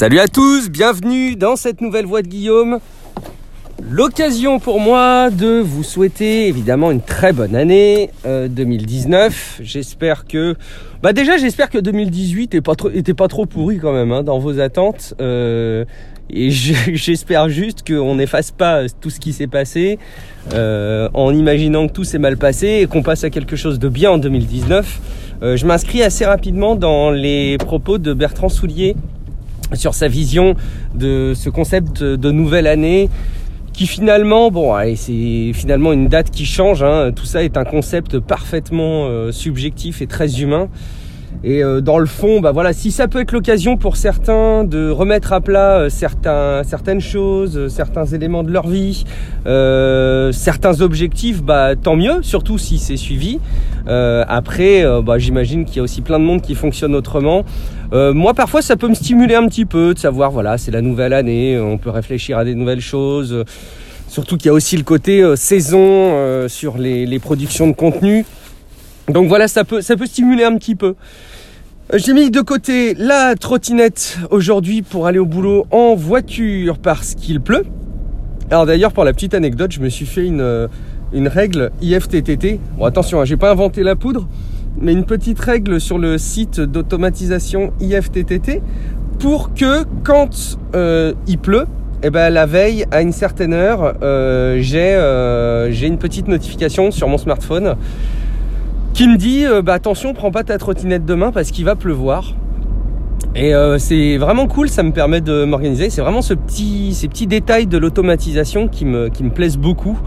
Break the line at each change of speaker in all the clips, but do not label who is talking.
Salut à tous, bienvenue dans cette nouvelle voix de Guillaume. L'occasion pour moi de vous souhaiter évidemment une très bonne année 2019. Euh, j'espère que, bah déjà j'espère que 2018 était pas trop, était pas trop pourri quand même hein, dans vos attentes. Euh, et j'espère juste qu'on n'efface pas tout ce qui s'est passé euh, en imaginant que tout s'est mal passé et qu'on passe à quelque chose de bien en 2019. je m'inscris assez rapidement dans les propos de Bertrand Soulier sur sa vision de ce concept de nouvelle année qui finalement, bon, c'est finalement une date qui change. Hein. Tout ça est un concept parfaitement euh, subjectif et très humain. Et euh, dans le fond, bah voilà, si ça peut être l'occasion pour certains de remettre à plat euh, certains, certaines choses, euh, certains éléments de leur vie, certains objectifs, bah tant mieux, surtout si c'est suivi. après, bah, j'imagine qu'il y a aussi plein de monde qui fonctionne autrement. moi, parfois, ça peut me stimuler un petit peu de savoir, voilà, c'est la nouvelle année, on peut réfléchir à des nouvelles choses. Surtout qu'il y a aussi le côté saison sur les, les productions de contenu. Donc voilà, ça peut, stimuler un petit peu. Euh, j'ai mis de côté la trottinette aujourd'hui pour aller au boulot en voiture parce qu'il pleut. Alors d'ailleurs, pour la petite anecdote, je me suis fait une, euh, règle IFTTT. Bon, attention, hein, j'ai pas inventé la poudre, mais une petite règle sur le site d'automatisation IFTTT pour que quand euh, il pleut, eh ben, la veille, à une certaine heure, j'ai une petite notification sur mon smartphone qui me dit euh, bah attention, prends pas ta trottinette demain parce qu'il va pleuvoir. Et euh, c'est vraiment cool, ça me permet de m'organiser. C'est vraiment ce petit, ces petits détails de l'automatisation qui me, qui me plaisent beaucoup,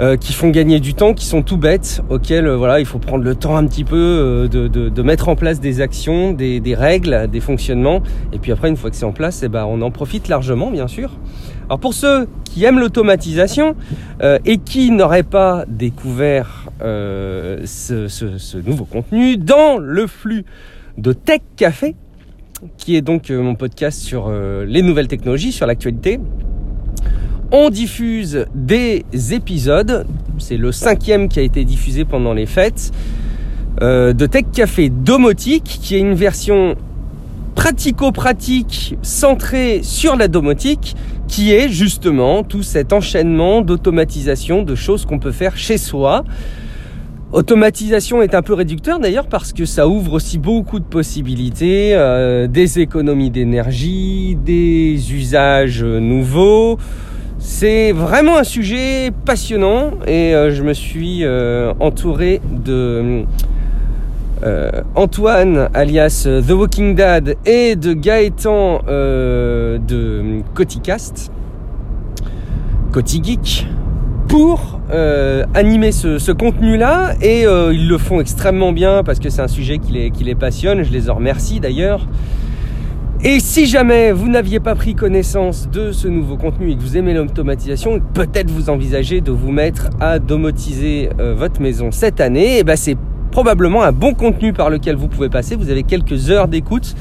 euh, qui font gagner du temps, qui sont tout bêtes, auxquels voilà, il faut prendre le temps un petit peu de, de, mettre en place des actions, des, des, règles, des fonctionnements. Et puis après, une fois que c'est en place, eh ben, on en profite largement, bien sûr. Alors pour ceux qui aiment l'automatisation et qui n'auraient pas découvert euh, ce, nouveau contenu dans le flux de Tech Café, qui est donc euh, mon podcast sur euh, les nouvelles technologies, sur l'actualité. On diffuse des épisodes, c'est le cinquième qui a été diffusé pendant les fêtes, de Tech Café Domotique, qui est une version pratico-pratique centrée sur la domotique, qui est justement tout cet enchaînement d'automatisation de choses qu'on peut faire chez soi. Automatisation est un peu réducteur d'ailleurs parce que ça ouvre aussi beaucoup de possibilités, euh, des économies d'énergie, des usages nouveaux. C'est vraiment un sujet passionnant et euh, je me suis euh, entouré de Antoine alias The Walking Dad et de Gaëtan de Coticast, Cotigeek pour euh, animer ce, contenu-là et euh, ils le font extrêmement bien parce que c'est un sujet qui les, passionne, je les en remercie d'ailleurs. Et si jamais vous n'aviez pas pris connaissance de ce nouveau contenu et que vous aimez l'automatisation, peut-être vous envisagez de vous mettre à domotiser euh, votre maison cette année, et ben c'est probablement un bon contenu par lequel vous pouvez passer. Vous avez quelques heures d'écoute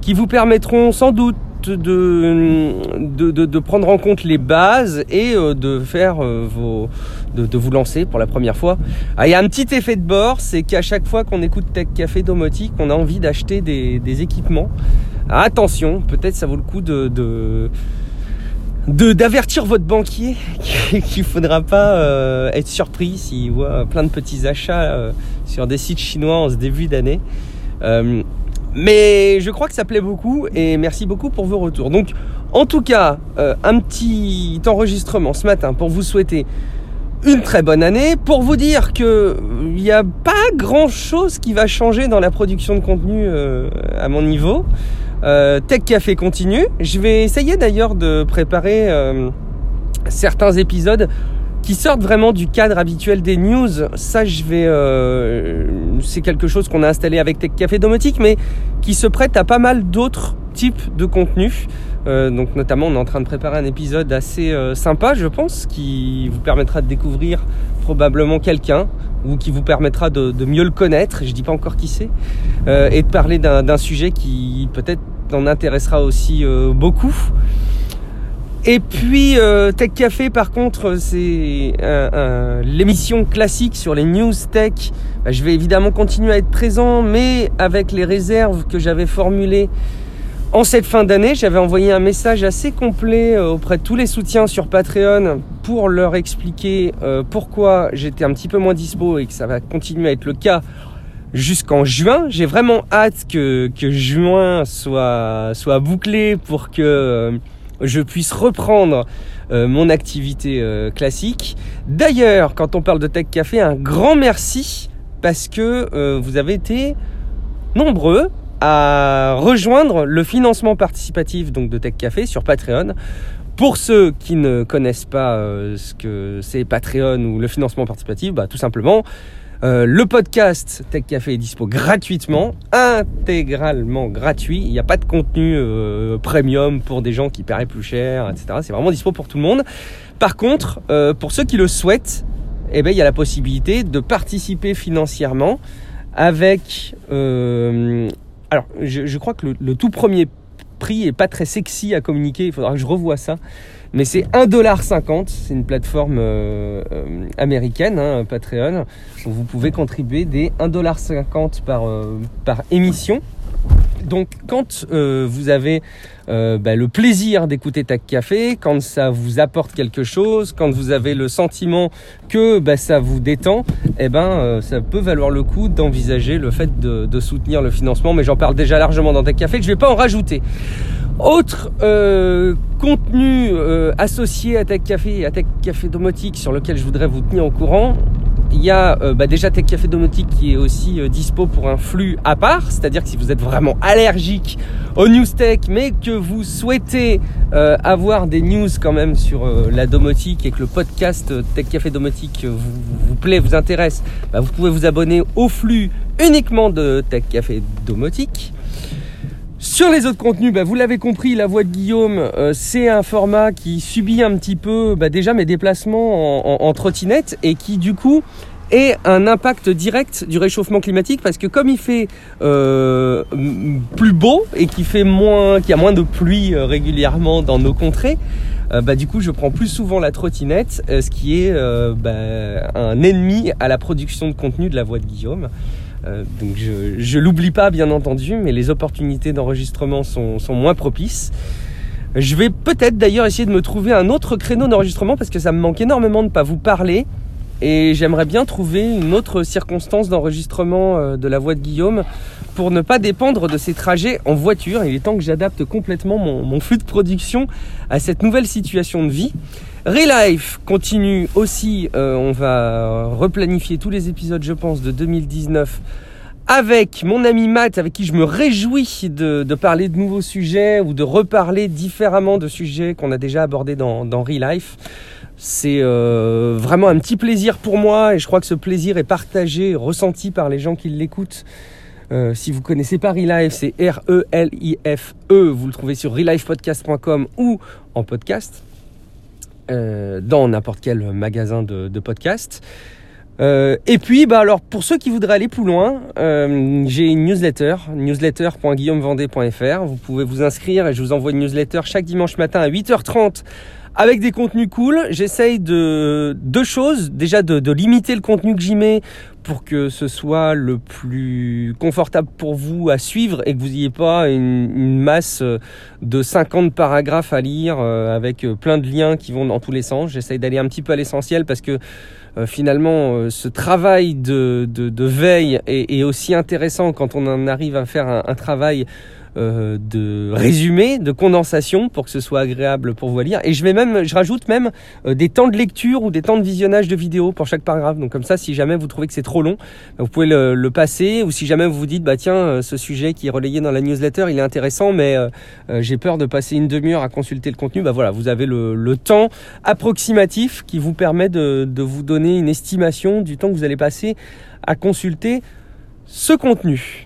qui vous permettront sans doute de, de, prendre en compte les bases et euh, de faire euh, vos, de, vous lancer pour la première fois. Ah, il y a un petit effet de bord, c'est qu'à chaque fois qu'on écoute Tech Café Domotique, on a envie d'acheter des, équipements. Ah, attention, peut-être ça vaut le coup de, d'avertir votre banquier qu'il faudra pas euh, être surpris s'il voit plein de petits achats sur des sites chinois en ce début d'année. Mais je crois que ça plaît beaucoup et merci beaucoup pour vos retours. Donc, en tout cas, euh, un petit enregistrement ce matin pour vous souhaiter une très bonne année, pour vous dire que il n'y a pas grand chose qui va changer dans la production de contenu euh, à mon niveau. Euh, Tech Café continue. Je vais essayer d'ailleurs de préparer certains épisodes qui sortent vraiment du cadre habituel des news. Ça, je vais, euh, c'est quelque chose qu'on a installé avec Tech Café Domotique, mais qui se prête à pas mal d'autres types de contenus. Euh, donc notamment, on est en train de préparer un épisode assez euh, sympa, je pense, qui vous permettra de découvrir probablement quelqu'un ou qui vous permettra de, de, mieux le connaître. Je dis pas encore qui c'est, et de parler d'un sujet qui peut-être en intéressera aussi beaucoup. Et puis euh, Tech Café, par contre, c'est l'émission classique sur les news tech. Bah, je vais évidemment continuer à être présent, mais avec les réserves que j'avais formulées En cette fin d'année, j'avais envoyé un message assez complet euh, auprès de tous les soutiens sur Patreon pour leur expliquer euh, pourquoi j'étais un petit peu moins dispo et que ça va continuer à être le cas jusqu'en juin. J'ai vraiment hâte que, que juin soit, soit bouclé pour que euh, je puisse reprendre mon activité classique. D'ailleurs, quand on parle de Tech Café, un grand merci parce que vous avez été nombreux à rejoindre le financement participatif donc de Tech Café sur Patreon. Pour ceux qui ne connaissent pas euh, ce que c'est Patreon ou le financement participatif, bah, tout simplement, euh, le podcast Tech Café est dispo gratuitement, intégralement gratuit. Il n'y a pas de contenu euh, premium pour des gens qui paieraient plus cher, etc. C'est vraiment dispo pour tout le monde. Par contre, pour ceux qui le souhaitent, eh ben, il y a la possibilité de participer financièrement avec alors, je, crois que le, tout premier prix est pas très sexy à communiquer. Il faudra que je revoie ça. Mais c'est 1,50$. C'est une plateforme euh, euh, américaine, hein, Patreon, où vous pouvez contribuer des 1,50$ par, euh, par émission. Donc quand vous avez bah, le plaisir d'écouter Tac Café, quand ça vous apporte quelque chose, quand vous avez le sentiment que bah, ça vous détend, eh ben ça peut valoir le coup d'envisager le fait de, soutenir le financement. Mais j'en parle déjà largement dans Tac Café, que je vais pas en rajouter. Autre contenu associé à Tech Café à Tech Café Domotique sur lequel je voudrais vous tenir au courant, il y a euh, bah, déjà Tech Café Domotique qui est aussi euh, dispo pour un flux à part, c'est-à-dire que si vous êtes vraiment allergique aux news tech, mais que vous souhaitez euh, avoir des news quand même sur la domotique et que le podcast Tech Café Domotique vous, vous, plaît, vous intéresse, bah, vous pouvez vous abonner au flux uniquement de Tech Café Domotique. Sur les autres contenus, bah, vous l'avez compris, la voix de Guillaume, euh, c'est un format qui subit un petit peu bah, déjà mes déplacements en, trottinette et qui du coup est un impact direct du réchauffement climatique parce que comme il fait euh, plus beau et qu'il fait moins, qu'il y a moins de pluie euh, régulièrement dans nos contrées, bah, du coup je prends plus souvent la trottinette, ce qui est bah, un ennemi à la production de contenu de la voix de Guillaume. Euh, donc je, je l'oublie pas bien entendu, mais les opportunités d'enregistrement sont, moins propices. Je vais peut-être d'ailleurs essayer de me trouver un autre créneau d'enregistrement parce que ça me manque énormément de ne pas vous parler. Et j'aimerais bien trouver une autre circonstance d'enregistrement euh, de la voix de Guillaume pour ne pas dépendre de ces trajets en voiture. Il est temps que j'adapte complètement mon, flux de production à cette nouvelle situation de vie. Relife continue aussi, euh, on va replanifier tous les épisodes je pense de 2019 avec mon ami Matt, avec qui je me réjouis de, parler de nouveaux sujets ou de reparler différemment de sujets qu'on a déjà abordés dans, dans Relife. C'est euh, vraiment un petit plaisir pour moi et je crois que ce plaisir est partagé, ressenti par les gens qui l'écoutent. Euh, si vous connaissez pas Relife, c'est R-E-L-I-F-E. -E. Vous le trouvez sur relifepodcast.com ou en podcast. Euh, dans n'importe quel magasin de, podcast. Euh, et puis, bah alors pour ceux qui voudraient aller plus loin, euh, j'ai une newsletter, newsletter.guillaumevendée.fr. Vous pouvez vous inscrire et je vous envoie une newsletter chaque dimanche matin à 8h30 avec des contenus cool. J'essaye de deux choses. Déjà de, de limiter le contenu que j'y mets pour que ce soit le plus confortable pour vous à suivre et que vous n'ayez pas une, masse de 50 paragraphes à lire euh, avec plein de liens qui vont dans tous les sens. J'essaye d'aller un petit peu à l'essentiel parce que euh, finalement euh, ce travail de, veille est, aussi intéressant quand on en arrive à faire un travail euh, de résumé, de condensation pour que ce soit agréable pour vous lire. Et je vais même, je rajoute même euh, des temps de lecture ou des temps de visionnage de vidéos pour chaque paragraphe. Donc comme ça, si jamais vous trouvez que c'est trop long, vous pouvez le, passer. Ou si jamais vous vous dites, bah tiens, euh, ce sujet qui est relayé dans la newsletter, il est intéressant, mais j'ai peur de passer une demi-heure à consulter le contenu. Bah voilà, vous avez le, le temps approximatif qui vous permet de, de vous donner une estimation du temps que vous allez passer à consulter ce contenu.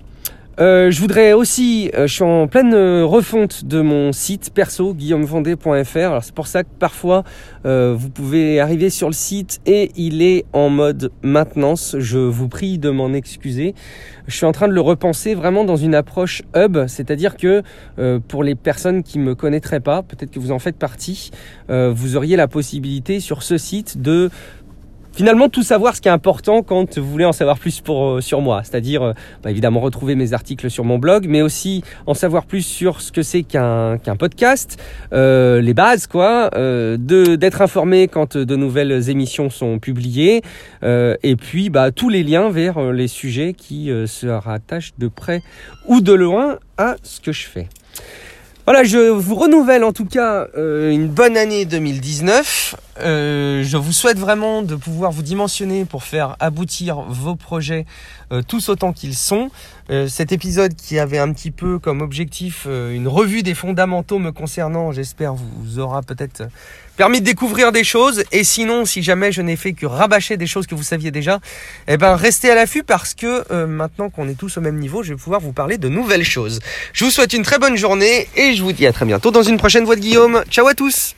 Euh, je voudrais aussi, euh, je suis en pleine euh, refonte de mon site perso, guillaumevendée.fr. Alors c'est pour ça que parfois vous pouvez arriver sur le site et il est en mode maintenance. Je vous prie de m'en excuser. Je suis en train de le repenser vraiment dans une approche hub, c'est-à-dire que pour les personnes qui me connaîtraient pas, peut-être que vous en faites partie, vous auriez la possibilité sur ce site de finalement tout savoir ce qui est important quand vous voulez en savoir plus pour, sur moi. C'est-à-dire, bah, évidemment, retrouver mes articles sur mon blog, mais aussi en savoir plus sur ce que c'est qu'un podcast, les bases, quoi, de d'être informé quand de nouvelles émissions sont publiées, et puis bah, tous les liens vers les sujets qui se rattachent de près ou de loin à ce que je fais. Voilà, je vous renouvelle en tout cas euh, une bonne année 2019. Euh, je vous souhaite vraiment de pouvoir vous dimensionner pour faire aboutir vos projets euh, tous autant qu'ils sont. cet épisode qui avait un petit peu comme objectif une revue des fondamentaux me concernant, j'espère vous aura peut-être permis de découvrir des choses. Et sinon, si jamais je n'ai fait que rabâcher des choses que vous saviez déjà, eh ben restez à l'affût parce que euh, maintenant qu'on est tous au même niveau, je vais pouvoir vous parler de nouvelles choses. Je vous souhaite une très bonne journée et je vous dis à très bientôt dans une prochaine voix de Guillaume. Ciao à tous